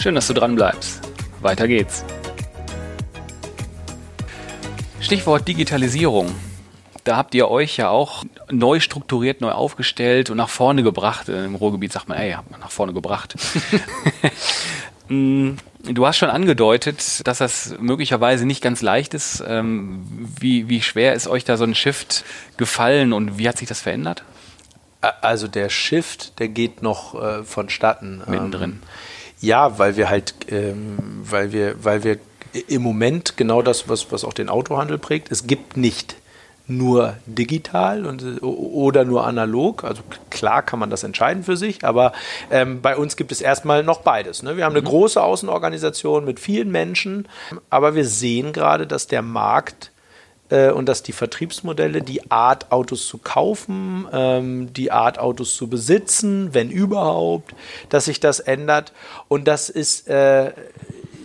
Schön, dass du dran bleibst. Weiter geht's. Stichwort Digitalisierung. Da habt ihr euch ja auch neu strukturiert, neu aufgestellt und nach vorne gebracht. Im Ruhrgebiet sagt man, ey, habt man nach vorne gebracht. Mm, du hast schon angedeutet, dass das möglicherweise nicht ganz leicht ist. Ähm, wie, wie schwer ist euch da so ein Shift gefallen und wie hat sich das verändert? Also der Shift, der geht noch äh, vonstatten. Mittendrin. Ähm, ja, weil wir halt, ähm, weil wir, weil wir im Moment genau das, was, was auch den Autohandel prägt. Es gibt nicht nur digital und, oder nur analog. Also klar kann man das entscheiden für sich, aber ähm, bei uns gibt es erstmal noch beides. Ne? Wir haben eine mhm. große Außenorganisation mit vielen Menschen, aber wir sehen gerade, dass der Markt äh, und dass die Vertriebsmodelle, die Art Autos zu kaufen, ähm, die Art Autos zu besitzen, wenn überhaupt, dass sich das ändert. Und das ist äh,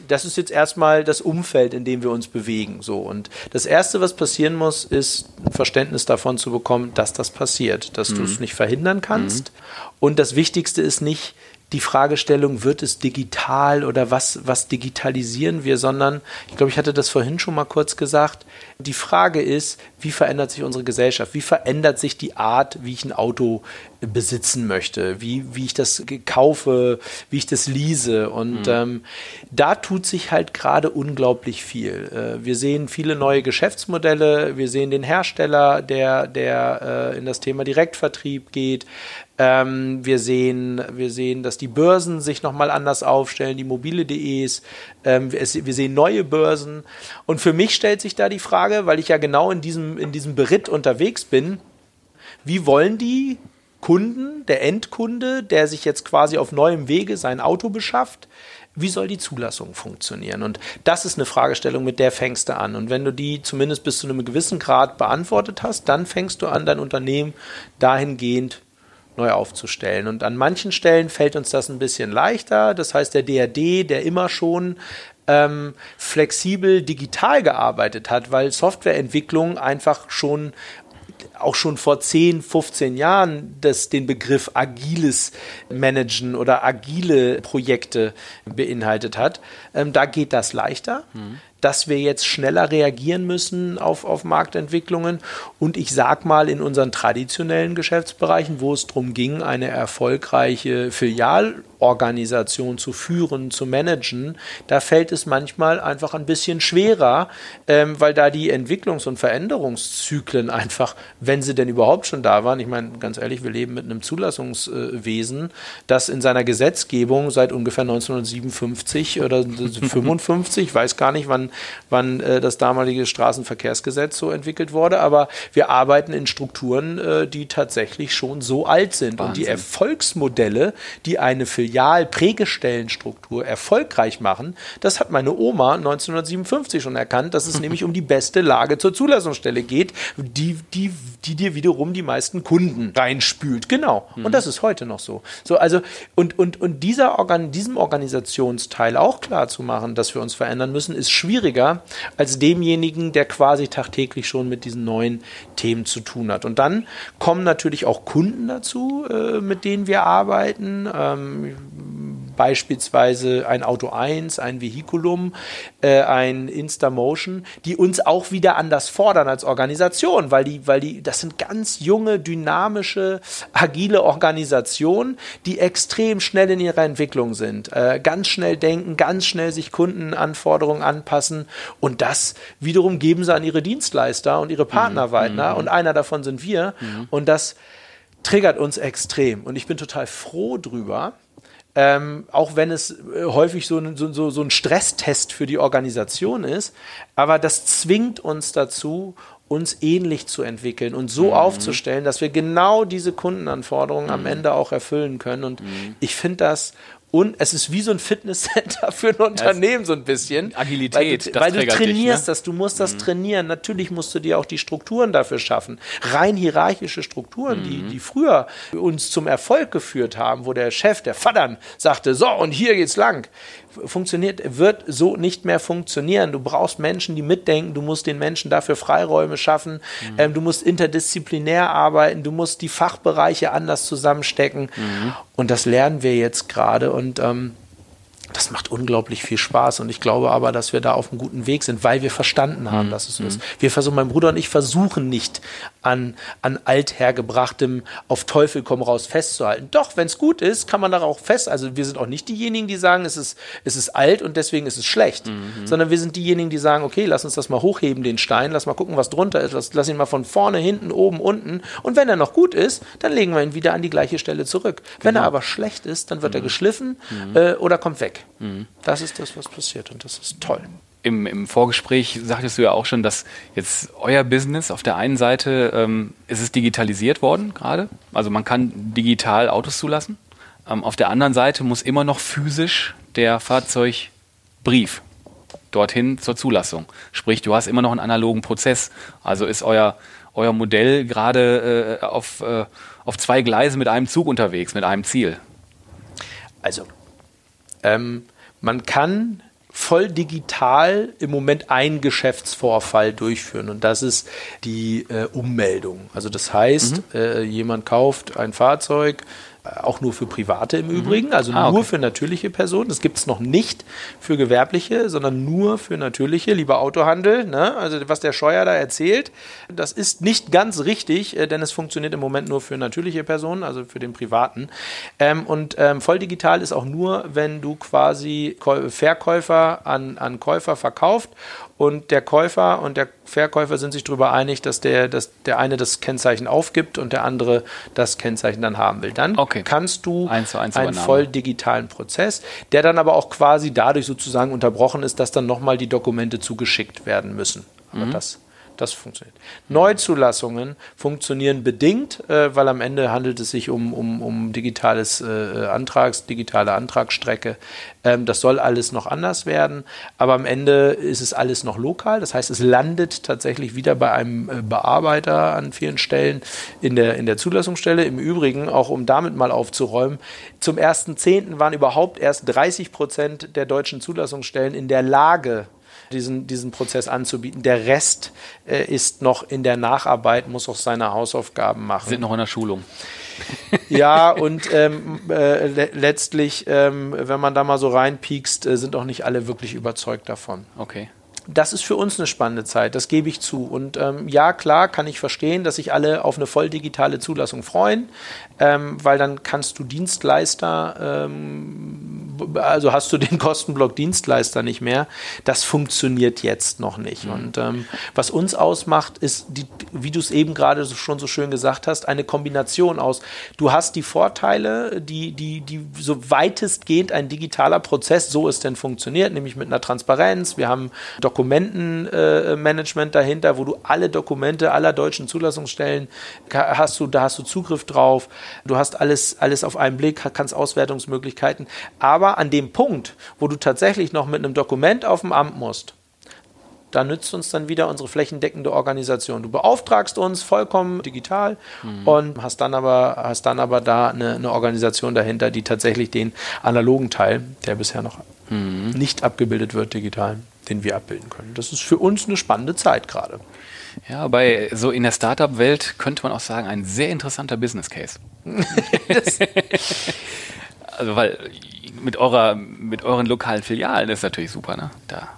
das ist jetzt erstmal das Umfeld, in dem wir uns bewegen. So. Und das Erste, was passieren muss, ist ein Verständnis davon zu bekommen, dass das passiert, dass mhm. du es nicht verhindern kannst. Mhm. Und das Wichtigste ist nicht, die Fragestellung, wird es digital oder was, was digitalisieren wir, sondern ich glaube, ich hatte das vorhin schon mal kurz gesagt. Die Frage ist, wie verändert sich unsere Gesellschaft? Wie verändert sich die Art, wie ich ein Auto besitzen möchte? Wie, wie ich das kaufe, wie ich das lease? Und mhm. ähm, da tut sich halt gerade unglaublich viel. Äh, wir sehen viele neue Geschäftsmodelle. Wir sehen den Hersteller, der, der äh, in das Thema Direktvertrieb geht. Ähm, wir, sehen, wir sehen, dass die Börsen sich nochmal anders aufstellen, die mobile.de's. Ähm, wir, wir sehen neue Börsen. Und für mich stellt sich da die Frage, weil ich ja genau in diesem, in diesem Beritt unterwegs bin, wie wollen die Kunden, der Endkunde, der sich jetzt quasi auf neuem Wege sein Auto beschafft, wie soll die Zulassung funktionieren? Und das ist eine Fragestellung, mit der fängst du an. Und wenn du die zumindest bis zu einem gewissen Grad beantwortet hast, dann fängst du an, dein Unternehmen dahingehend neu aufzustellen. Und an manchen Stellen fällt uns das ein bisschen leichter. Das heißt, der DRD, der immer schon ähm, flexibel digital gearbeitet hat, weil Softwareentwicklung einfach schon auch schon vor 10, 15 Jahren das, den Begriff agiles Managen oder agile Projekte beinhaltet hat. Ähm, da geht das leichter. Mhm dass wir jetzt schneller reagieren müssen auf, auf Marktentwicklungen. Und ich sag mal, in unseren traditionellen Geschäftsbereichen, wo es darum ging, eine erfolgreiche Filialorganisation zu führen, zu managen, da fällt es manchmal einfach ein bisschen schwerer, ähm, weil da die Entwicklungs- und Veränderungszyklen einfach, wenn sie denn überhaupt schon da waren, ich meine, ganz ehrlich, wir leben mit einem Zulassungswesen, das in seiner Gesetzgebung seit ungefähr 1957 oder 55, ich weiß gar nicht, wann wann äh, das damalige Straßenverkehrsgesetz so entwickelt wurde, aber wir arbeiten in Strukturen, äh, die tatsächlich schon so alt sind. Wahnsinn. Und die Erfolgsmodelle, die eine Filial-Prägestellenstruktur erfolgreich machen, das hat meine Oma 1957 schon erkannt, dass es nämlich um die beste Lage zur Zulassungsstelle geht, die, die, die dir wiederum die meisten Kunden reinspült. Genau. Mhm. Und das ist heute noch so. So, also, und, und, und dieser Organ, diesem Organisationsteil auch klar zu machen, dass wir uns verändern müssen, ist schwierig schwieriger als demjenigen, der quasi tagtäglich schon mit diesen neuen Themen zu tun hat. Und dann kommen natürlich auch Kunden dazu, äh, mit denen wir arbeiten. Ähm, beispielsweise ein Auto 1, ein Vehiculum, äh, ein Instamotion, die uns auch wieder anders fordern als Organisation, weil die, weil die, das sind ganz junge, dynamische, agile Organisationen, die extrem schnell in ihrer Entwicklung sind, äh, ganz schnell denken, ganz schnell sich Kundenanforderungen anpassen und das wiederum geben sie an ihre Dienstleister und ihre Partner mhm. weiter mhm. und einer davon sind wir mhm. und das triggert uns extrem und ich bin total froh drüber, ähm, auch wenn es äh, häufig so, so, so, so ein Stresstest für die Organisation ist, aber das zwingt uns dazu, uns ähnlich zu entwickeln und so mhm. aufzustellen, dass wir genau diese Kundenanforderungen mhm. am Ende auch erfüllen können. Und mhm. ich finde das und es ist wie so ein Fitnesscenter für ein Unternehmen, so ein bisschen. Agilität. Weil du, weil du trainierst dich, ne? das, du musst das mhm. trainieren. Natürlich musst du dir auch die Strukturen dafür schaffen. Rein hierarchische Strukturen, mhm. die, die früher uns zum Erfolg geführt haben, wo der Chef, der Vatern, sagte, so, und hier geht's lang funktioniert, wird so nicht mehr funktionieren. Du brauchst Menschen, die mitdenken, du musst den Menschen dafür Freiräume schaffen, mhm. ähm, du musst interdisziplinär arbeiten, du musst die Fachbereiche anders zusammenstecken. Mhm. Und das lernen wir jetzt gerade und ähm, Das macht unglaublich viel Spaß und ich glaube aber, dass wir da auf einem guten Weg sind, weil wir verstanden haben, mhm. dass es so ist. Wir versuchen, mein Bruder und ich versuchen nicht an, an althergebrachtem auf Teufel komm raus festzuhalten. Doch, wenn es gut ist, kann man da auch fest. Also wir sind auch nicht diejenigen, die sagen, es ist, es ist alt und deswegen ist es schlecht, mhm. sondern wir sind diejenigen, die sagen, okay, lass uns das mal hochheben, den Stein, lass mal gucken, was drunter ist, lass, lass ihn mal von vorne, hinten, oben, unten und wenn er noch gut ist, dann legen wir ihn wieder an die gleiche Stelle zurück. Genau. Wenn er aber schlecht ist, dann wird mhm. er geschliffen mhm. äh, oder kommt weg. Mhm. Das ist das, was passiert und das ist toll im, im Vorgespräch sagtest du ja auch schon, dass jetzt euer Business auf der einen Seite ähm, ist es digitalisiert worden gerade. Also man kann digital Autos zulassen. Ähm, auf der anderen Seite muss immer noch physisch der Fahrzeugbrief dorthin zur Zulassung. Sprich, du hast immer noch einen analogen Prozess. Also ist euer, euer Modell gerade äh, auf, äh, auf zwei Gleise mit einem Zug unterwegs, mit einem Ziel. Also, ähm, man kann voll digital im Moment einen Geschäftsvorfall durchführen und das ist die äh, Ummeldung. Also das heißt, mhm. äh, jemand kauft ein Fahrzeug, auch nur für Private im mhm. Übrigen, also ah, nur okay. für natürliche Personen. Das gibt es noch nicht für Gewerbliche, sondern nur für natürliche, lieber Autohandel. Ne? Also was der Scheuer da erzählt, das ist nicht ganz richtig, äh, denn es funktioniert im Moment nur für natürliche Personen, also für den Privaten. Ähm, und ähm, voll digital ist auch nur, wenn du quasi Verkäufer an, an Käufer verkauft und der Käufer und der Verkäufer sind sich darüber einig, dass der, dass der eine das Kennzeichen aufgibt und der andere das Kennzeichen dann haben will. Dann okay. kannst du eins eins einen voll digitalen Prozess, der dann aber auch quasi dadurch sozusagen unterbrochen ist, dass dann nochmal die Dokumente zugeschickt werden müssen. Aber mhm. das das funktioniert. Neuzulassungen funktionieren bedingt, äh, weil am Ende handelt es sich um, um, um digitales äh, Antrags, digitale Antragsstrecke. Ähm, das soll alles noch anders werden, aber am Ende ist es alles noch lokal. Das heißt, es landet tatsächlich wieder bei einem äh, Bearbeiter an vielen Stellen in der, in der Zulassungsstelle. Im Übrigen, auch um damit mal aufzuräumen, zum 1.10. waren überhaupt erst 30 Prozent der deutschen Zulassungsstellen in der Lage, diesen, diesen Prozess anzubieten. Der Rest äh, ist noch in der Nacharbeit, muss auch seine Hausaufgaben machen. Sind noch in der Schulung. ja, und ähm, äh, le letztlich, ähm, wenn man da mal so reinpiekst, äh, sind auch nicht alle wirklich überzeugt davon. Okay das ist für uns eine spannende Zeit, das gebe ich zu. Und ähm, ja, klar kann ich verstehen, dass sich alle auf eine voll digitale Zulassung freuen, ähm, weil dann kannst du Dienstleister, ähm, also hast du den Kostenblock Dienstleister nicht mehr. Das funktioniert jetzt noch nicht. Mhm. Und ähm, was uns ausmacht, ist, die, wie du es eben gerade schon so schön gesagt hast, eine Kombination aus, du hast die Vorteile, die, die, die so weitestgehend ein digitaler Prozess, so es denn funktioniert, nämlich mit einer Transparenz. Wir haben Dokumentenmanagement dahinter, wo du alle Dokumente aller deutschen Zulassungsstellen hast du, da hast du Zugriff drauf. Du hast alles, alles auf einen Blick, kannst Auswertungsmöglichkeiten. Aber an dem Punkt, wo du tatsächlich noch mit einem Dokument auf dem Amt musst, da nützt uns dann wieder unsere flächendeckende Organisation. Du beauftragst uns vollkommen digital mhm. und hast dann aber, hast dann aber da eine, eine, Organisation dahinter, die tatsächlich den analogen Teil, der bisher noch mhm. nicht abgebildet wird, digital, den wir abbilden können. Das ist für uns eine spannende Zeit gerade. Ja, bei so in der Startup-Welt könnte man auch sagen, ein sehr interessanter Business Case. also, weil mit eurer, mit euren lokalen Filialen ist natürlich super, ne? Da.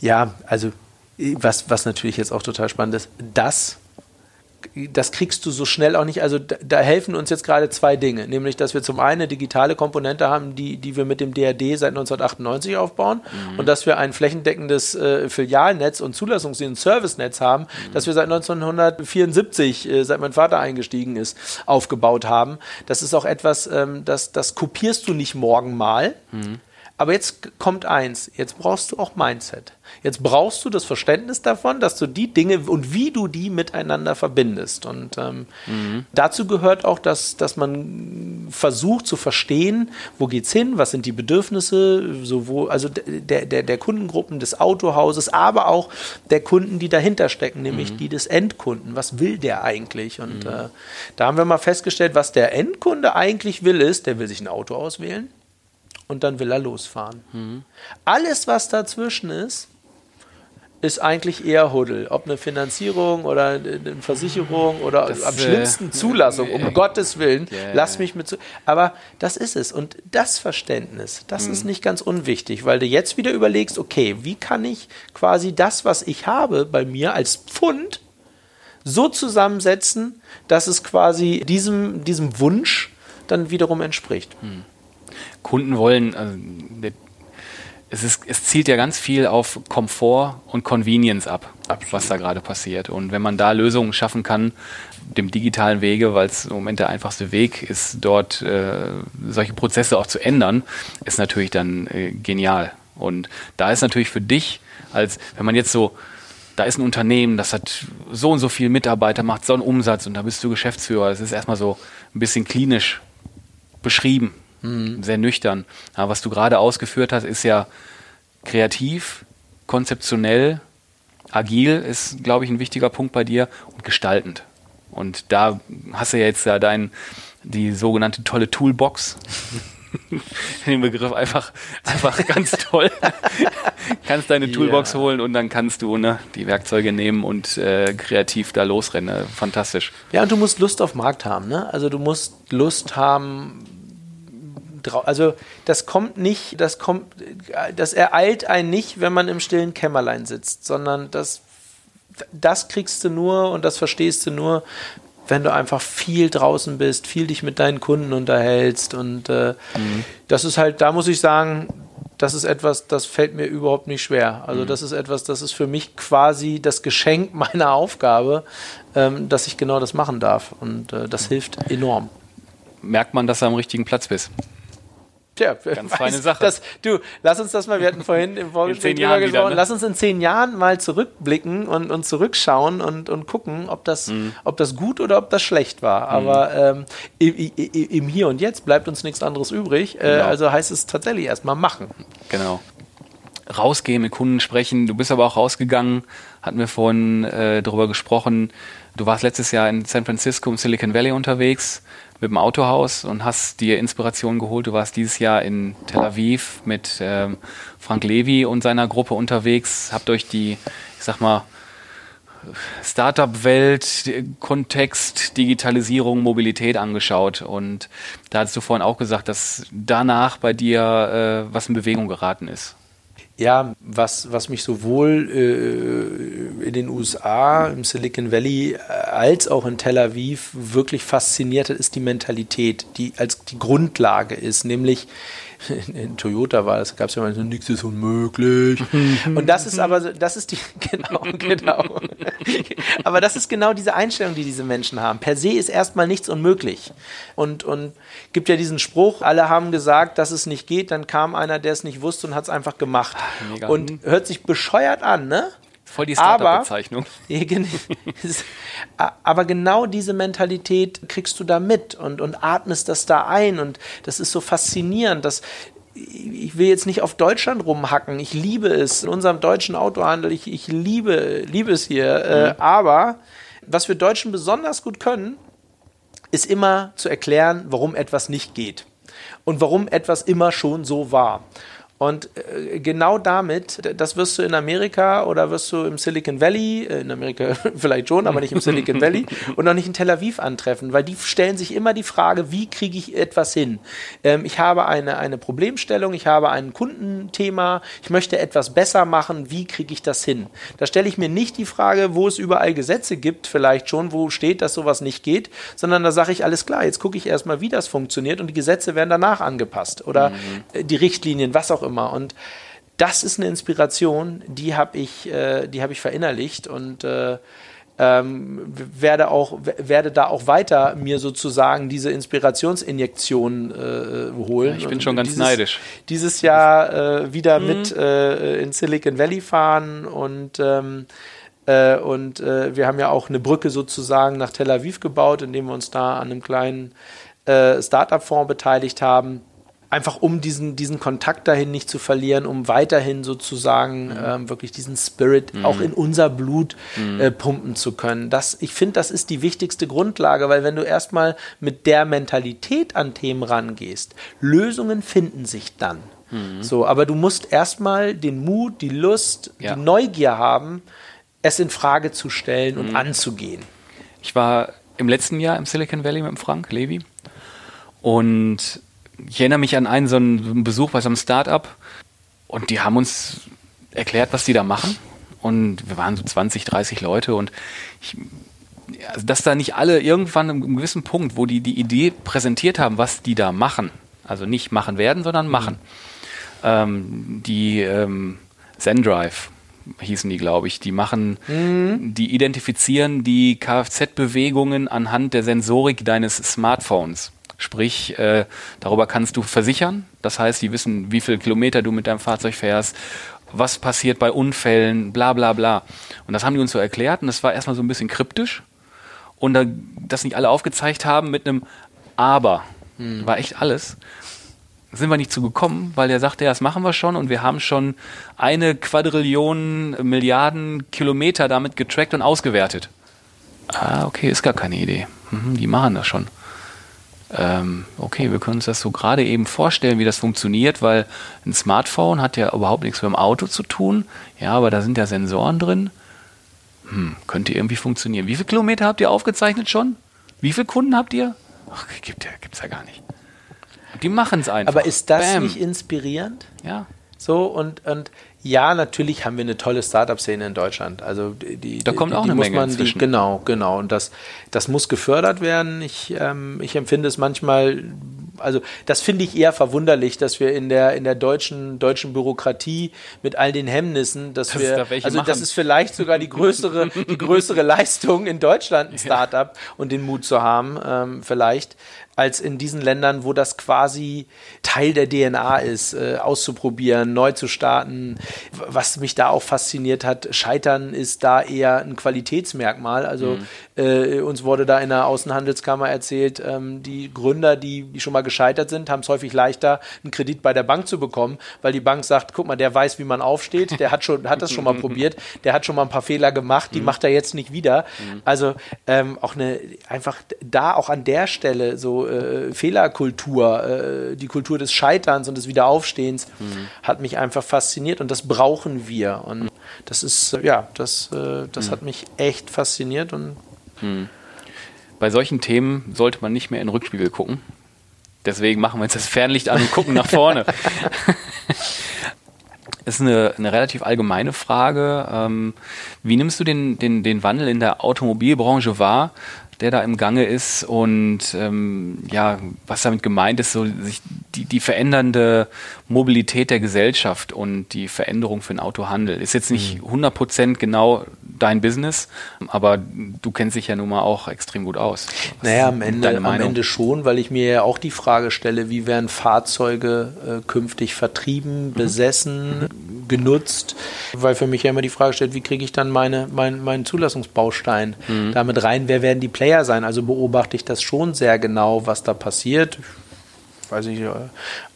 Ja, also was, was natürlich jetzt auch total spannend ist, das das kriegst du so schnell auch nicht. Also da, da, helfen uns jetzt gerade zwei Dinge, nämlich dass wir zum einen eine digitale Komponente haben, die, die wir mit dem DRD seit 1998 aufbauen mhm. und dass wir ein flächendeckendes äh, Filialnetz und Zulassungs- und Servicenetz haben, mhm. das wir seit 1974, äh, seit mein Vater eingestiegen ist, aufgebaut haben. Das ist auch etwas, ähm, das, das kopierst du nicht morgen mal. Mhm. Aber jetzt kommt eins, jetzt brauchst du auch Mindset. Jetzt brauchst du das Verständnis davon, dass du die Dinge und wie du die miteinander verbindest. Und ähm, mhm. dazu gehört auch, dass, dass man versucht zu verstehen, wo geht's hin, was sind die Bedürfnisse, sowohl, also der, der, der Kundengruppen des Autohauses, aber auch der Kunden, die dahinter stecken, nämlich mhm. die des Endkunden. Was will der eigentlich? Und mhm. äh, da haben wir mal festgestellt, was der Endkunde eigentlich will, ist, der will sich ein Auto auswählen und dann will er losfahren. Mhm. Alles, was dazwischen ist, ist eigentlich eher Huddel. Ob eine Finanzierung oder eine Versicherung oder das, am schlimmsten äh, Zulassung, um äh, Gottes Willen, yeah. lass mich mit zu. Aber das ist es. Und das Verständnis, das mhm. ist nicht ganz unwichtig, weil du jetzt wieder überlegst, okay, wie kann ich quasi das, was ich habe bei mir als Pfund, so zusammensetzen, dass es quasi diesem, diesem Wunsch dann wiederum entspricht. Mhm. Kunden wollen, also es, ist, es zielt ja ganz viel auf Komfort und Convenience ab, Absolut. was da gerade passiert. Und wenn man da Lösungen schaffen kann, dem digitalen Wege, weil es im Moment der einfachste Weg ist, dort äh, solche Prozesse auch zu ändern, ist natürlich dann äh, genial. Und da ist natürlich für dich, als wenn man jetzt so, da ist ein Unternehmen, das hat so und so viele Mitarbeiter, macht so einen Umsatz und da bist du Geschäftsführer. Es ist erstmal so ein bisschen klinisch beschrieben, Mhm. Sehr nüchtern. Aber was du gerade ausgeführt hast, ist ja kreativ, konzeptionell, agil ist, glaube ich, ein wichtiger Punkt bei dir und gestaltend. Und da hast du ja jetzt ja dein, die sogenannte tolle Toolbox. den Begriff einfach, einfach ganz toll. kannst deine Toolbox ja. holen und dann kannst du ne, die Werkzeuge nehmen und äh, kreativ da losrennen. Fantastisch. Ja, und du musst Lust auf Markt haben. Ne? Also du musst Lust haben, also das kommt nicht, das kommt, das ereilt einen nicht, wenn man im stillen Kämmerlein sitzt, sondern das, das kriegst du nur und das verstehst du nur, wenn du einfach viel draußen bist, viel dich mit deinen Kunden unterhältst und äh, mhm. das ist halt, da muss ich sagen, das ist etwas, das fällt mir überhaupt nicht schwer. Also mhm. das ist etwas, das ist für mich quasi das Geschenk meiner Aufgabe, ähm, dass ich genau das machen darf und äh, das hilft enorm. Merkt man, dass du am richtigen Platz bist? Tja, ganz feine Sache. Das, du, lass uns das mal, wir hatten vorhin im Vorgespräch drüber gesprochen, ne? lass uns in zehn Jahren mal zurückblicken und, und zurückschauen und, und gucken, ob das, mhm. ob das gut oder ob das schlecht war. Mhm. Aber ähm, im, im, Hier und Jetzt bleibt uns nichts anderes übrig. Äh, genau. Also heißt es tatsächlich erstmal machen. Genau. Rausgehen, mit Kunden sprechen. Du bist aber auch rausgegangen, hatten wir vorhin äh, darüber gesprochen. Du warst letztes Jahr in San Francisco im Silicon Valley unterwegs mit dem Autohaus und hast dir Inspiration geholt. Du warst dieses Jahr in Tel Aviv mit ähm, Frank Levy und seiner Gruppe unterwegs, habt euch die, ich sag mal, Startup-Welt, Kontext, Digitalisierung, Mobilität angeschaut. Und da hast du vorhin auch gesagt, dass danach bei dir äh, was in Bewegung geraten ist ja, was, was mich sowohl äh, in den USA, im Silicon Valley, äh, als auch in Tel Aviv wirklich fasziniert hat, ist die Mentalität, die als die Grundlage ist, nämlich in Toyota war das, gab es ja mal so, nichts ist unmöglich. Und das ist aber, das ist die, genau, genau. aber das ist genau diese Einstellung, die diese Menschen haben. Per se ist erstmal nichts unmöglich. Und, und gibt ja diesen Spruch, alle haben gesagt, dass es nicht geht, dann kam einer, der es nicht wusste und hat es einfach gemacht. Mega. Und hört sich bescheuert an, ne? Voll die Startup-Bezeichnung. Aber genau diese Mentalität kriegst du da mit und, und atmest das da ein. Und das ist so faszinierend, dass ich will jetzt nicht auf Deutschland rumhacken. Ich liebe es in unserem deutschen Autohandel. Ich, ich liebe, liebe es hier. Äh, mhm. aber was wir Deutschen besonders gut können, ist immer zu erklären, warum etwas nicht geht und warum etwas immer schon so war. Und äh, genau damit, das wirst du in Amerika oder wirst du im Silicon Valley, äh, in Amerika vielleicht schon, aber nicht im Silicon Valley und auch nicht in Tel Aviv antreffen, weil die stellen sich immer die Frage, wie kriege ich etwas hin? Ähm, ich habe eine, eine Problemstellung, ich habe ein Kundenthema, ich möchte etwas besser machen, wie kriege ich das hin? Da stelle ich mir nicht die Frage, wo es überall Gesetze gibt, vielleicht schon, wo steht, dass sowas nicht geht, sondern da sage ich, alles klar, jetzt gucke ich erstmal, wie das funktioniert und die Gesetze werden danach angepasst oder mhm. die Richtlinien, was auch immer immer. Und das ist eine Inspiration, die habe ich, äh, die habe ich verinnerlicht und äh, ähm, werde auch werde da auch weiter mir sozusagen diese Inspirationsinjektion äh, holen. Ich bin und schon ganz dieses, neidisch. Dieses Jahr äh, wieder mhm. mit äh, in Silicon Valley fahren und ähm, äh, und äh, wir haben ja auch eine Brücke sozusagen nach Tel Aviv gebaut, indem wir uns da an einem kleinen äh, Startup-Fonds beteiligt haben einfach um diesen, diesen Kontakt dahin nicht zu verlieren, um weiterhin sozusagen mhm. ähm, wirklich diesen Spirit mhm. auch in unser Blut mhm. äh, pumpen zu können. Das, ich finde, das ist die wichtigste Grundlage, weil wenn du erstmal mit der Mentalität an Themen rangehst, Lösungen finden sich dann. Mhm. So, aber du musst erstmal den Mut, die Lust, Ja. die Neugier haben, es in Frage zu stellen und anzugehen. Ich war im letzten Jahr im Silicon Valley mit dem Frank Levy und ich erinnere mich an einen so einen Besuch bei so einem Startup und die haben uns erklärt, was die da machen und wir waren so 20, 30 Leute und ich, also dass da nicht alle irgendwann an einem gewissen Punkt, wo die die Idee präsentiert haben, was die da machen, also nicht machen werden, sondern machen. Ähm, die ähm, ZenDrive hießen die, glaube ich, die machen, die identifizieren die Kfz-Bewegungen anhand der Sensorik deines Smartphones. Sprich, äh, darüber kannst du versichern. Das heißt, die wissen, wie viele Kilometer du mit deinem Fahrzeug fährst, was passiert bei Unfällen, bla bla bla. Und das haben die uns so erklärt und das war erstmal so ein bisschen kryptisch. Und da, das nicht alle aufgezeigt haben mit einem Aber. War echt alles sind wir nicht zu gekommen, weil der sagte, ja, das machen wir schon und wir haben schon eine Quadrillion Milliarden Kilometer damit getrackt und ausgewertet. Ah, okay, ist gar keine Idee. Mhm, die machen das schon. Ähm, okay, wir können uns das so gerade eben vorstellen, wie das funktioniert, weil ein Smartphone hat ja überhaupt nichts mit dem Auto zu tun. Ja, aber da sind ja Sensoren drin. Hm, könnte irgendwie funktionieren. Wie viele Kilometer habt ihr aufgezeichnet schon? Wie viele Kunden habt ihr? Ach, gibt ja, gibt's ja gar nicht. Die machen es einfach. Aber ist das Bam. nicht inspirierend? Ja. So, und, und ja, natürlich haben wir eine tolle Startup-Szene in Deutschland. Also die, die, Da kommt die, auch die eine muss Menge man, die, inzwischen. Genau, genau. Und das, das muss gefördert werden. Ich, ähm, ich empfinde es manchmal, also das finde ich eher verwunderlich, dass wir in der, in der deutschen, deutschen Bürokratie mit all den Hemmnissen, dass Dass wir, da also das machen. ist vielleicht sogar die größere, die größere Leistung in Deutschland, ein Startup und den Mut zu haben, ähm, vielleicht, als in diesen Ländern, wo das quasi Teil der DNA ist, äh, auszuprobieren, neu zu starten. Was mich da auch fasziniert hat, Scheitern ist da eher ein Qualitätsmerkmal. Also äh, uns wurde da in der Außenhandelskammer erzählt, ähm, die Gründer, die, die schon mal gescheitert sind, haben es häufig leichter, einen Kredit bei der Bank zu bekommen, weil die Bank sagt, guck mal, der weiß, wie man aufsteht, der hat schon, hat das schon mal probiert, der hat schon mal ein paar Fehler gemacht, die macht er jetzt nicht wieder. Also ähm, auch eine einfach da auch an der Stelle so äh, Fehlerkultur, äh, die Kultur des Scheiterns und des Wiederaufstehens hat mich einfach fasziniert und das brauchen wir und das ist äh, ja das äh, das hat mich echt fasziniert und Bei solchen Themen sollte man nicht mehr in den Rückspiegel gucken. Deswegen machen wir jetzt das Fernlicht an und gucken nach vorne. ist eine, eine relativ allgemeine Frage. Ähm, wie nimmst du den, den, den Wandel in der Automobilbranche wahr, der da im Gange ist? Und ähm, ja, was damit gemeint ist, so sich die, die verändernde Mobilität der Gesellschaft und die Veränderung für den Autohandel. Ist jetzt nicht 100% genau dein Business, aber du kennst dich ja nun mal auch extrem gut aus. Was Naja, am Ende, am? Ende schon, weil ich mir ja auch die Frage stelle, wie werden Fahrzeuge äh, künftig vertrieben, besessen, genutzt? Weil für mich ja immer die Frage stellt, wie kriege ich dann meine, mein, meinen Zulassungsbaustein damit rein? Wer werden die Player sein? Also beobachte ich das schon sehr genau, was da passiert. Ich weiß nicht, äh,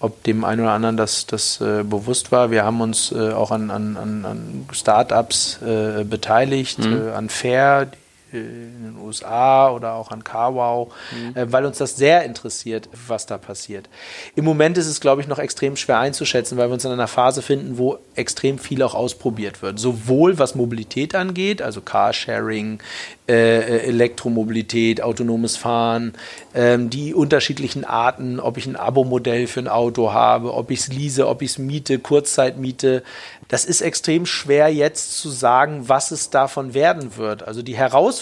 ob dem einen oder anderen das, das äh, bewusst war. Wir haben uns äh, auch an, an, an, Startups äh, beteiligt, äh, an Fair die, in den USA oder auch an CarWow, äh, weil uns das sehr interessiert, was da passiert. Im Moment ist es, glaube ich, noch extrem schwer einzuschätzen, weil wir uns in einer Phase finden, wo extrem viel auch ausprobiert wird. Sowohl was Mobilität angeht, also Carsharing, äh, Elektromobilität, autonomes Fahren, ähm, die unterschiedlichen Arten, ob ich ein Abo-Modell für ein Auto habe, ob ich es lease, ob ich es miete, Kurzzeitmiete. Das ist extrem schwer jetzt zu sagen, was es davon werden wird. Also die Herausforderung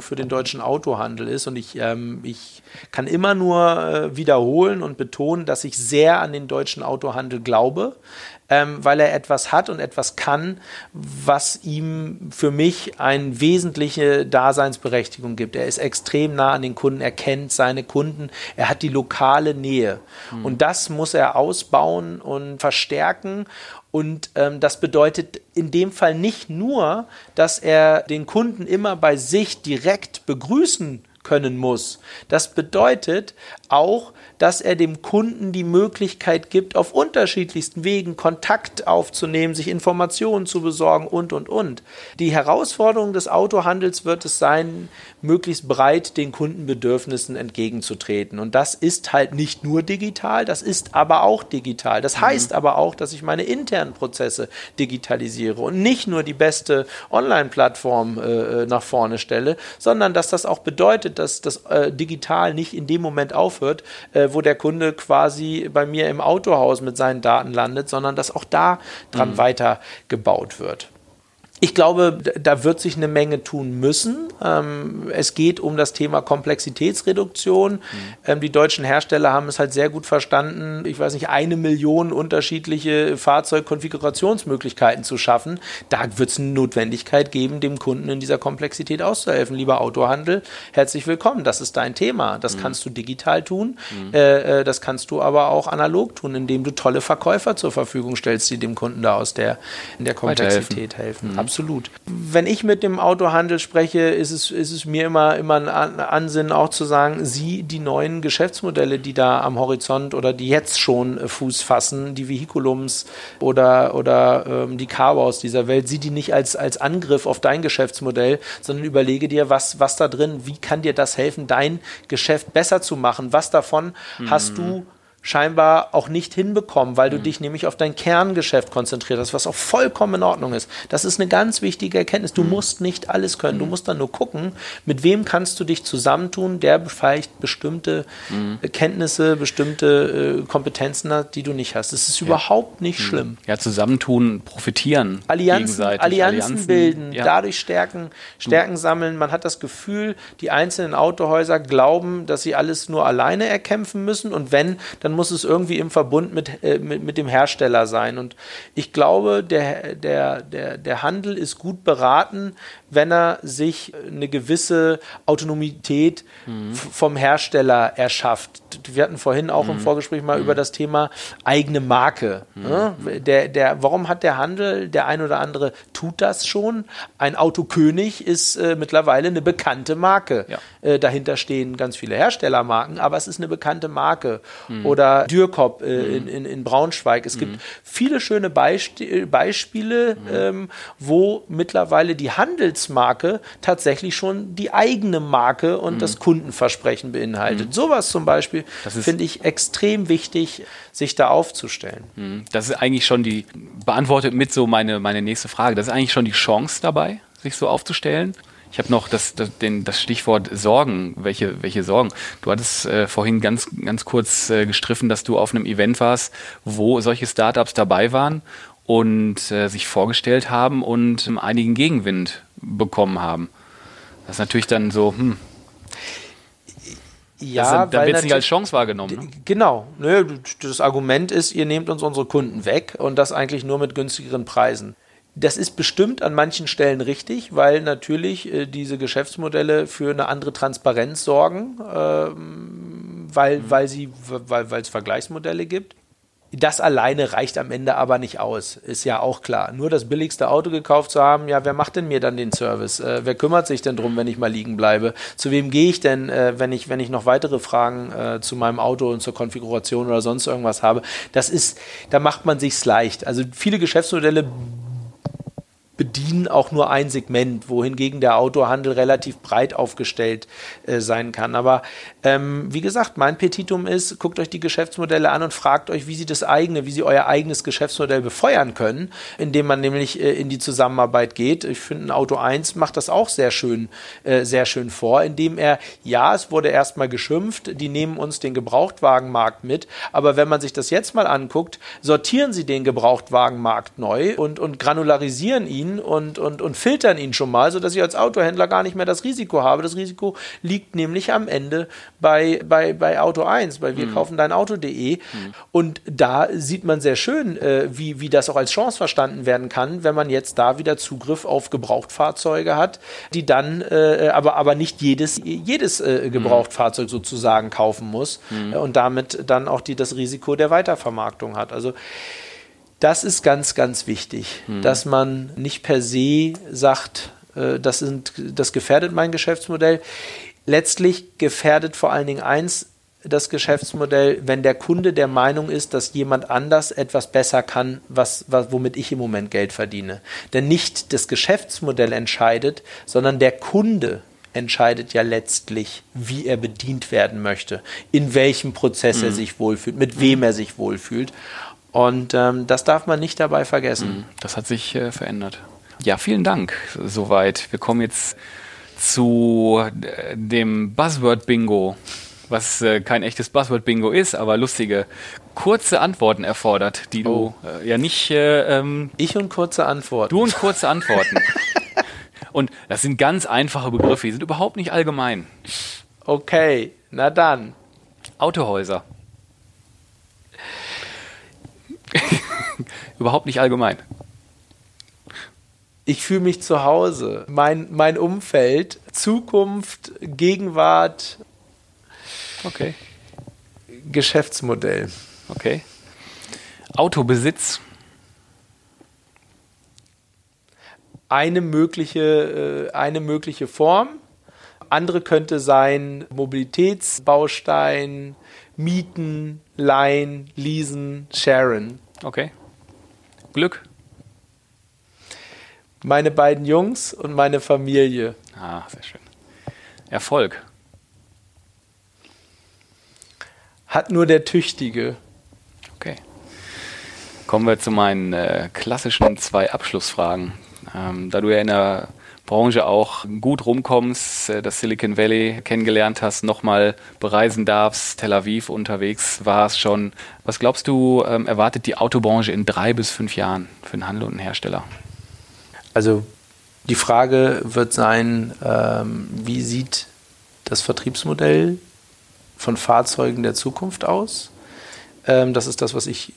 für den deutschen Autohandel ist, und ich, ähm, ich kann immer nur äh, wiederholen und betonen, dass ich sehr an den deutschen Autohandel glaube ähm, weil er etwas hat und etwas kann, was ihm für mich eine wesentliche Daseinsberechtigung gibt. Er ist extrem nah an den Kunden, er kennt seine Kunden, er hat die lokale Nähe. Und das muss er ausbauen und verstärken. Und ähm, das bedeutet in dem Fall nicht nur, dass er den Kunden immer bei sich direkt begrüßen können muss. Das bedeutet auch, dass er dem Kunden die Möglichkeit gibt, auf unterschiedlichsten Wegen Kontakt aufzunehmen, sich Informationen zu besorgen und, und, und. Die Herausforderung des Autohandels wird es sein, möglichst breit den Kundenbedürfnissen entgegenzutreten. Und das ist halt nicht nur digital, das ist aber auch digital. Das mhm. heißt aber auch, dass ich meine internen Prozesse digitalisiere und nicht nur die beste Online-Plattform äh, nach vorne stelle, sondern dass das auch bedeutet, dass das äh, digital nicht in dem Moment aufhört, äh, wo der Kunde quasi bei mir im Autohaus mit seinen Daten landet, sondern dass auch da dran mhm. weiter gebaut wird. Ich glaube, da wird sich eine Menge tun müssen. Ähm, es geht um das Thema Komplexitätsreduktion. Mhm. Ähm, die deutschen Hersteller haben es halt sehr gut verstanden, ich weiß nicht, eine Million unterschiedliche Fahrzeugkonfigurationsmöglichkeiten zu schaffen. Da wird es eine Notwendigkeit geben, dem Kunden in dieser Komplexität auszuhelfen. Lieber Autohandel, herzlich willkommen. Das ist dein Thema. Das mhm. kannst du digital tun. Mhm. Äh, äh, das kannst du aber auch analog tun, indem du tolle Verkäufer zur Verfügung stellst, die dem Kunden da aus der, in der Komplexität helfen. helfen. Absolut. Wenn ich mit dem Autohandel spreche, ist es, ist es mir immer, immer ein Ansinnen auch zu sagen, sieh die neuen Geschäftsmodelle, die da am Horizont oder die jetzt schon äh, Fuß fassen, die Vehiculums oder, oder ähm, die Carwaus dieser Welt, sieh die nicht als, als Angriff auf dein Geschäftsmodell, sondern überlege dir, was, was da drin, wie kann dir das helfen, dein Geschäft besser zu machen? Was davon mhm. hast du scheinbar auch nicht hinbekommen, weil du mhm. dich nämlich auf dein Kerngeschäft konzentriert hast, was auch vollkommen in Ordnung ist. Das ist eine ganz wichtige Erkenntnis. Du mhm. musst nicht alles können. Mhm. Du musst dann nur gucken, mit wem kannst du dich zusammentun, der vielleicht bestimmte mhm. Kenntnisse, bestimmte äh, Kompetenzen hat, die du nicht hast. Das ist ja. überhaupt nicht mhm. schlimm. Ja, zusammentun, profitieren. Allianzen, Allianzen, Allianzen, bilden, ja. dadurch Stärken, Stärken sammeln. Man hat das Gefühl, die einzelnen Autohäuser glauben, dass sie alles nur alleine erkämpfen müssen und wenn, dann dann muss es irgendwie im Verbund mit, äh, mit, mit dem Hersteller sein. Und ich glaube, der, der, der, der Handel ist gut beraten, wenn er sich eine gewisse Autonomität mhm. vom Hersteller erschafft. Wir hatten vorhin auch mhm. im Vorgespräch mal mhm. über das Thema eigene Marke. Mhm. Ne? Der, der, warum hat der Handel, der ein oder andere tut das schon? Ein Autokönig ist äh, mittlerweile eine bekannte Marke. Ja. Äh, dahinter stehen ganz viele Herstellermarken, aber es ist eine bekannte Marke. Mhm. Oder Dürkop äh, in, in, in, Braunschweig. Es gibt viele schöne Beisp Beispiele, ähm, wo mittlerweile die Handels Handelsmarke tatsächlich schon die eigene Marke und mhm. das Kundenversprechen beinhaltet. Mhm. Sowas zum Beispiel finde ich extrem wichtig, sich da aufzustellen. Mhm. Das ist eigentlich schon die, beantwortet mit so meine, meine nächste Frage, das ist eigentlich schon die Chance dabei, sich so aufzustellen. Ich habe noch das, das, den, das Stichwort Sorgen. Welche, welche Sorgen? Du hattest äh, vorhin ganz, ganz kurz äh, gestriffen, dass du auf einem Event warst, wo solche Startups dabei waren und äh, sich vorgestellt haben und ähm, einigen Gegenwind bekommen haben. Das ist natürlich dann so, hm. Ja, da wird es nicht als Chance wahrgenommen. Ne? Genau. Das Argument ist, ihr nehmt uns unsere Kunden weg und das eigentlich nur mit günstigeren Preisen. Das ist bestimmt an manchen Stellen richtig, weil natürlich äh, diese Geschäftsmodelle für eine andere Transparenz sorgen, ähm, weil, mhm. weil, sie, weil, weil es Vergleichsmodelle gibt. Das alleine reicht am Ende aber nicht aus, ist ja auch klar. Nur das billigste Auto gekauft zu haben, ja, wer macht denn mir dann den Service? Äh, wer kümmert sich denn drum, wenn ich mal liegen bleibe? Zu wem gehe ich denn, äh, wenn, ich, wenn ich noch weitere Fragen äh, zu meinem Auto und zur Konfiguration oder sonst irgendwas habe? Das ist, da macht man sich's leicht. Also viele Geschäftsmodelle bedienen auch nur ein Segment, wohingegen der Autohandel relativ breit aufgestellt äh, sein kann. Aber ähm, wie gesagt, mein Petitum ist, guckt euch die Geschäftsmodelle an und fragt euch, wie sie das eigene, wie sie euer eigenes Geschäftsmodell befeuern können, indem man nämlich äh, in die Zusammenarbeit geht. Ich finde, ein Auto 1 macht das auch sehr schön, äh, sehr schön vor, indem er, ja, es wurde erstmal geschimpft, die nehmen uns den Gebrauchtwagenmarkt mit, aber wenn man sich das jetzt mal anguckt, sortieren sie den Gebrauchtwagenmarkt neu und, und granularisieren ihn ihn und, und, und filtern ihn schon mal, sodass ich als Autohändler gar nicht mehr das Risiko habe. Das Risiko liegt nämlich am Ende bei, bei, bei Auto 1, bei wir mhm. kaufen dein Auto.de. Mhm. Und da sieht man sehr schön, äh, wie, wie das auch als Chance verstanden werden kann, wenn man jetzt da wieder Zugriff auf Gebrauchtfahrzeuge hat, die dann äh, aber, aber nicht jedes, jedes äh, mhm. Gebrauchtfahrzeug sozusagen kaufen muss mhm. und damit dann auch die, das Risiko der Weitervermarktung hat. Also das ist ganz, ganz wichtig, mhm. dass man nicht per se sagt, äh, das, sind, das gefährdet mein Geschäftsmodell. letztlich gefährdet vor allen Dingen eins das Geschäftsmodell, wenn der Kunde der Meinung ist, dass jemand anders etwas besser kann, was, was, womit ich im Moment Geld verdiene. Denn nicht das Geschäftsmodell entscheidet, sondern der Kunde entscheidet ja letztlich, wie er bedient werden möchte, in welchem Prozess mhm. er sich wohlfühlt, mit wem er sich wohlfühlt. Und ähm, das darf man nicht dabei vergessen. Mhm. Das hat sich äh, verändert. Ja, vielen Dank soweit. Wir kommen jetzt zu äh, dem Buzzword-Bingo, was äh, kein echtes Buzzword-Bingo ist, aber lustige, kurze Antworten erfordert, die oh. du äh, ja nicht. Äh, ähm, ich und kurze Antworten. Du und kurze Antworten. und das sind ganz einfache Begriffe, die sind überhaupt nicht allgemein. Okay, na dann. Autohäuser. Überhaupt nicht allgemein ich fühle mich zu Hause. Mein, mein Umfeld, Zukunft, Gegenwart. Okay. Geschäftsmodell. Okay. Autobesitz. Eine mögliche, äh, eine mögliche Form. Andere könnte sein Mobilitätsbaustein, Mieten, Leihen, Leasen, Sharen. Okay. Glück meine beiden Jungs und meine Familie. Ah, sehr schön. Erfolg. Hat nur der Tüchtige. Okay. Kommen wir zu meinen äh, klassischen zwei Abschlussfragen. Ähm, da du ja in der Branche auch gut rumkommst, äh, das Silicon Valley kennengelernt hast, nochmal bereisen darfst, Tel Aviv unterwegs warst schon. Was glaubst du, ähm, erwartet die Autobranche in drei bis fünf Jahren für einen Handel und einen Hersteller? Also die Frage wird sein, ähm, wie sieht das Vertriebsmodell von Fahrzeugen der Zukunft aus? Ähm, das ist das, was ich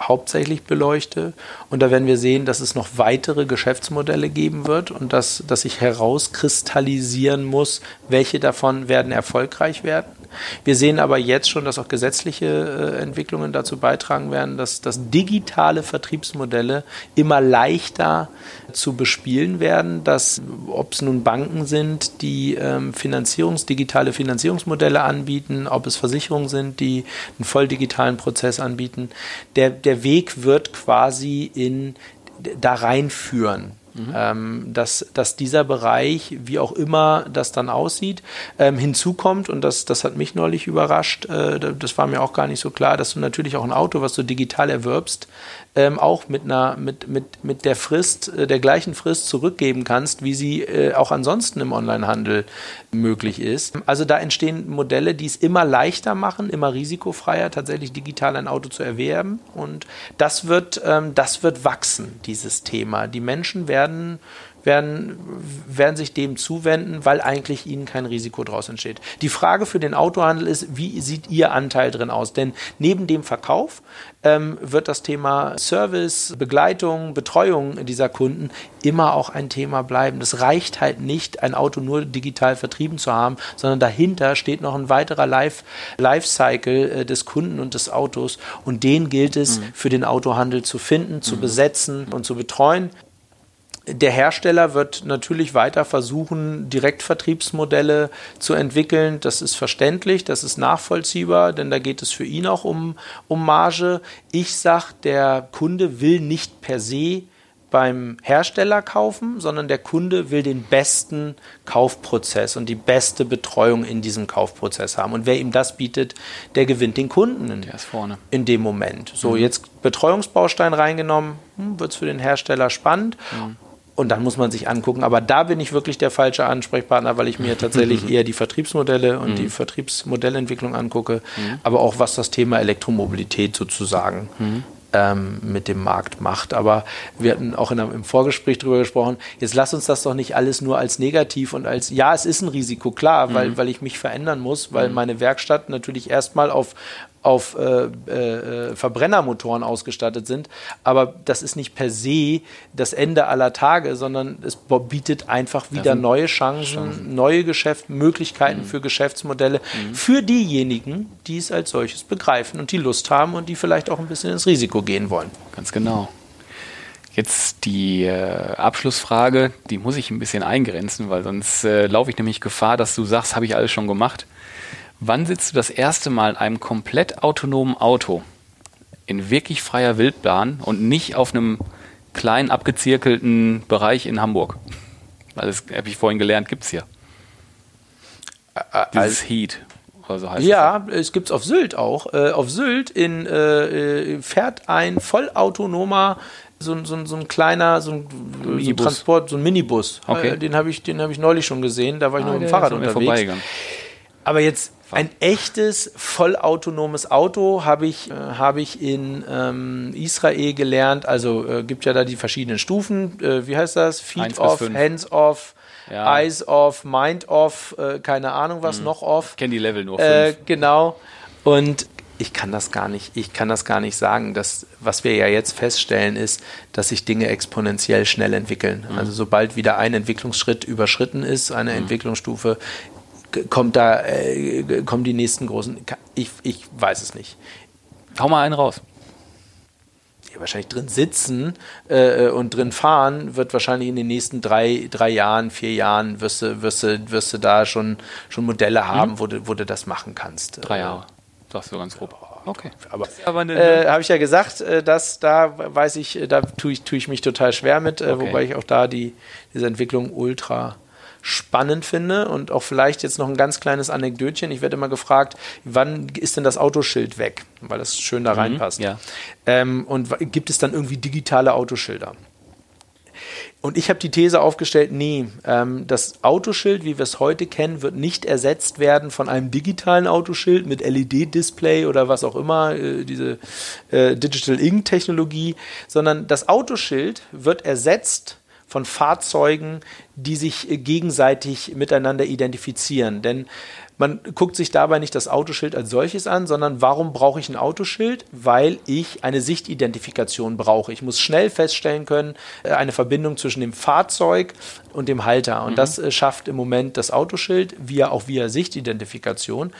hauptsächlich beleuchte. Und da werden wir sehen, dass es noch weitere Geschäftsmodelle geben wird und dass, dass sich herauskristallisieren muss, welche davon werden erfolgreich werden. Wir sehen aber jetzt schon, dass auch gesetzliche äh, Entwicklungen dazu beitragen werden, dass, dass digitale Vertriebsmodelle immer leichter zu bespielen werden, dass ob es nun Banken sind, die ähm, Finanzierungs-, digitale Finanzierungsmodelle anbieten, ob es Versicherungen sind, die einen voll digitalen Prozess anbieten, der, der Weg wird quasi in da reinführen. Mhm. Ähm, dass, dass dieser Bereich, wie auch immer das dann aussieht, ähm, hinzukommt und das, das hat mich neulich überrascht, äh, das war mir auch gar nicht so klar, dass du natürlich auch ein Auto, was du digital erwirbst, ähm, auch mit einer, mit, mit, mit der Frist, äh, der gleichen Frist zurückgeben kannst, wie sie äh, auch ansonsten im Onlinehandel möglich ist. Also da entstehen Modelle, die es immer leichter machen, immer risikofreier, tatsächlich digital ein Auto zu erwerben. Und das wird, ähm, das wird wachsen, dieses Thema. Die Menschen werden werden, werden sich dem zuwenden, weil eigentlich ihnen kein Risiko daraus entsteht. Die Frage für den Autohandel ist, wie sieht Ihr Anteil drin aus? Denn neben dem Verkauf ähm, wird das Thema Service, Begleitung, Betreuung dieser Kunden immer auch ein Thema bleiben. Das reicht halt nicht, ein Auto nur digital vertrieben zu haben, sondern dahinter steht noch ein weiterer Life, Lifecycle äh, des Kunden und des Autos und den gilt es mhm. für den Autohandel zu finden, zu mhm. besetzen und zu betreuen. Der Hersteller wird natürlich weiter versuchen, Direktvertriebsmodelle zu entwickeln. Das ist verständlich, das ist nachvollziehbar, denn da geht es für ihn auch um, um Marge. Ich sage, der Kunde will nicht per se beim Hersteller kaufen, sondern der Kunde will den besten Kaufprozess und die beste Betreuung in diesem Kaufprozess haben. Und wer ihm das bietet, der gewinnt den Kunden in, der ist vorne. in dem Moment. So, mhm. jetzt Betreuungsbaustein reingenommen, hm, wird es für den Hersteller spannend. Mhm. Und dann muss man sich angucken. Aber da bin ich wirklich der falsche Ansprechpartner, weil ich mir tatsächlich eher die Vertriebsmodelle und mhm. die Vertriebsmodellentwicklung angucke, mhm. aber auch was das Thema Elektromobilität sozusagen mhm. ähm, mit dem Markt macht. Aber wir hatten auch in einem, im Vorgespräch darüber gesprochen, jetzt lass uns das doch nicht alles nur als negativ und als, ja, es ist ein Risiko, klar, weil, mhm. weil ich mich verändern muss, weil mhm. meine Werkstatt natürlich erstmal auf, auf äh, äh, Verbrennermotoren ausgestattet sind. Aber das ist nicht per se das Ende aller Tage, sondern es bietet einfach wieder neue Chancen, Chancen, neue Geschäftsmöglichkeiten mhm. für Geschäftsmodelle mhm. für diejenigen, die es als solches begreifen und die Lust haben und die vielleicht auch ein bisschen ins Risiko gehen wollen. Ganz genau. Jetzt die äh, Abschlussfrage, die muss ich ein bisschen eingrenzen, weil sonst äh, laufe ich nämlich Gefahr, dass du sagst, habe ich alles schon gemacht. Wann sitzt du das erste Mal in einem komplett autonomen Auto in wirklich freier Wildbahn und nicht auf einem kleinen abgezirkelten Bereich in Hamburg? Weil das habe ich vorhin gelernt, gibt es hier. Dieses Heat. Oder so heißt ja, es, es gibt es auf Sylt auch. Äh, auf Sylt in, äh, äh fährt ein vollautonomer so, so, so ein kleiner, so ein, so ein Transport, so ein Minibus. Okay. Äh, den habe ich, hab ich neulich schon gesehen, da war ich ah, noch mit dem Fahrrad unterwegs. Aber jetzt ein echtes, vollautonomes Auto habe ich, äh, hab ich in ähm, Israel gelernt. Also äh, gibt ja da die verschiedenen Stufen. Äh, wie heißt das? Feet off, Hands off, ja. Eyes off, Mind off, äh, keine Ahnung was, mhm. noch off. Ich kenne die Level nur. Äh, fünf. genau. Und ich kann das gar nicht, ich kann das gar nicht sagen. Das, was wir ja jetzt feststellen, ist, dass sich Dinge exponentiell schnell entwickeln. Mhm. Also sobald wieder ein Entwicklungsschritt überschritten ist, eine mhm. Entwicklungsstufe, kommt da, äh, kommen die nächsten großen. Ich, ich weiß es nicht. Hau mal einen raus. Ja, wahrscheinlich drin sitzen äh, und drin fahren, wird wahrscheinlich in den nächsten drei, drei Jahren, vier Jahren, wirst du, wirst du, wirst du da schon, schon Modelle haben, mhm. wo, du, wo du das machen kannst. Drei Jahre. Sagst du ganz grob. Okay. Aber, aber äh, habe ich ja gesagt, äh, dass da weiß ich, äh, da tue ich, tue ich mich total schwer mit, äh, okay. wobei ich auch da die, diese Entwicklung ultra spannend finde und auch vielleicht jetzt noch ein ganz kleines Anekdötchen. Ich werde immer gefragt, wann ist denn das Autoschild weg? Weil das schön da mhm, reinpasst. Ja. Ähm, und gibt es dann irgendwie digitale Autoschilder? Und ich habe die These aufgestellt, nee, ähm, das Autoschild, wie wir es heute kennen, wird nicht ersetzt werden von einem digitalen Autoschild mit LED-Display oder was auch immer, äh, diese äh, Digital Ink-Technologie, sondern das Autoschild wird ersetzt von Fahrzeugen, die sich äh, gegenseitig miteinander identifizieren. Denn man guckt sich dabei nicht das Autoschild als solches an, sondern warum brauche ich ein Autoschild? Weil ich eine Sichtidentifikation brauche. Ich muss schnell feststellen können, äh, eine Verbindung zwischen dem Fahrzeug und dem Halter. Und mhm. das äh, schafft im Moment das Autoschild, via, auch via Sichtidentifikation.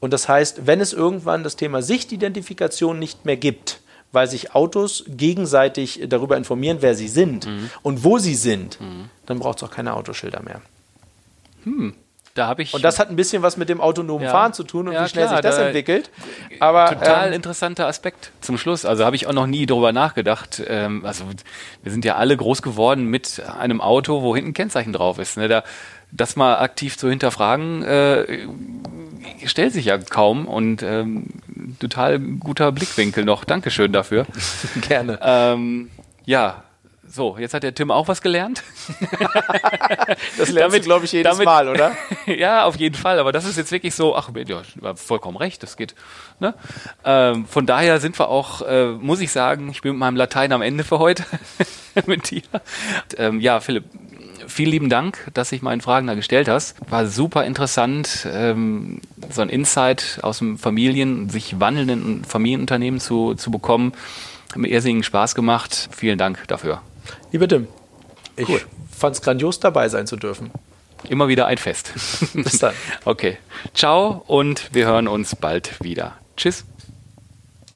Und das heißt, wenn es irgendwann das Thema Sichtidentifikation nicht mehr gibt, weil sich Autos gegenseitig darüber informieren, wer sie sind mhm. und wo sie sind, mhm. dann braucht es auch keine Autoschilder mehr. Hm. Da habe ich und das hat ein bisschen was mit dem autonomen ja. Fahren zu tun und ja, wie schnell klar, sich das da entwickelt. Aber total ähm, interessanter Aspekt zum Schluss. Also habe ich auch noch nie darüber nachgedacht. Ähm, also wir sind ja alle groß geworden mit einem Auto, wo hinten ein Kennzeichen drauf ist. Ne? Da, das mal aktiv zu hinterfragen, äh, stellt sich ja kaum und ähm, total guter Blickwinkel noch. Dankeschön dafür. Gerne. Ähm, ja, so, jetzt hat der Tim auch was gelernt. das lernst du, glaube ich, jedes damit, Mal, oder? ja, auf jeden Fall. Aber das ist jetzt wirklich so, ach, ja, vollkommen recht, das geht. Ne? Ähm, von daher sind wir auch, äh, muss ich sagen, ich bin mit meinem Latein am Ende für heute mit dir. Ähm, ja, Philipp, vielen lieben Dank, dass sich meinen Fragen da gestellt hast. War super interessant, ähm, so ein Insight aus dem Familien, sich wandelnden Familienunternehmen zu, zu bekommen. Hat mir irrsinnigen Spaß gemacht. Vielen Dank dafür. Lieber Tim, ich cool. fand es grandios, dabei sein zu dürfen. Immer wieder ein Fest. Bis dann. Okay. Ciao und wir hören uns bald wieder. Tschüss.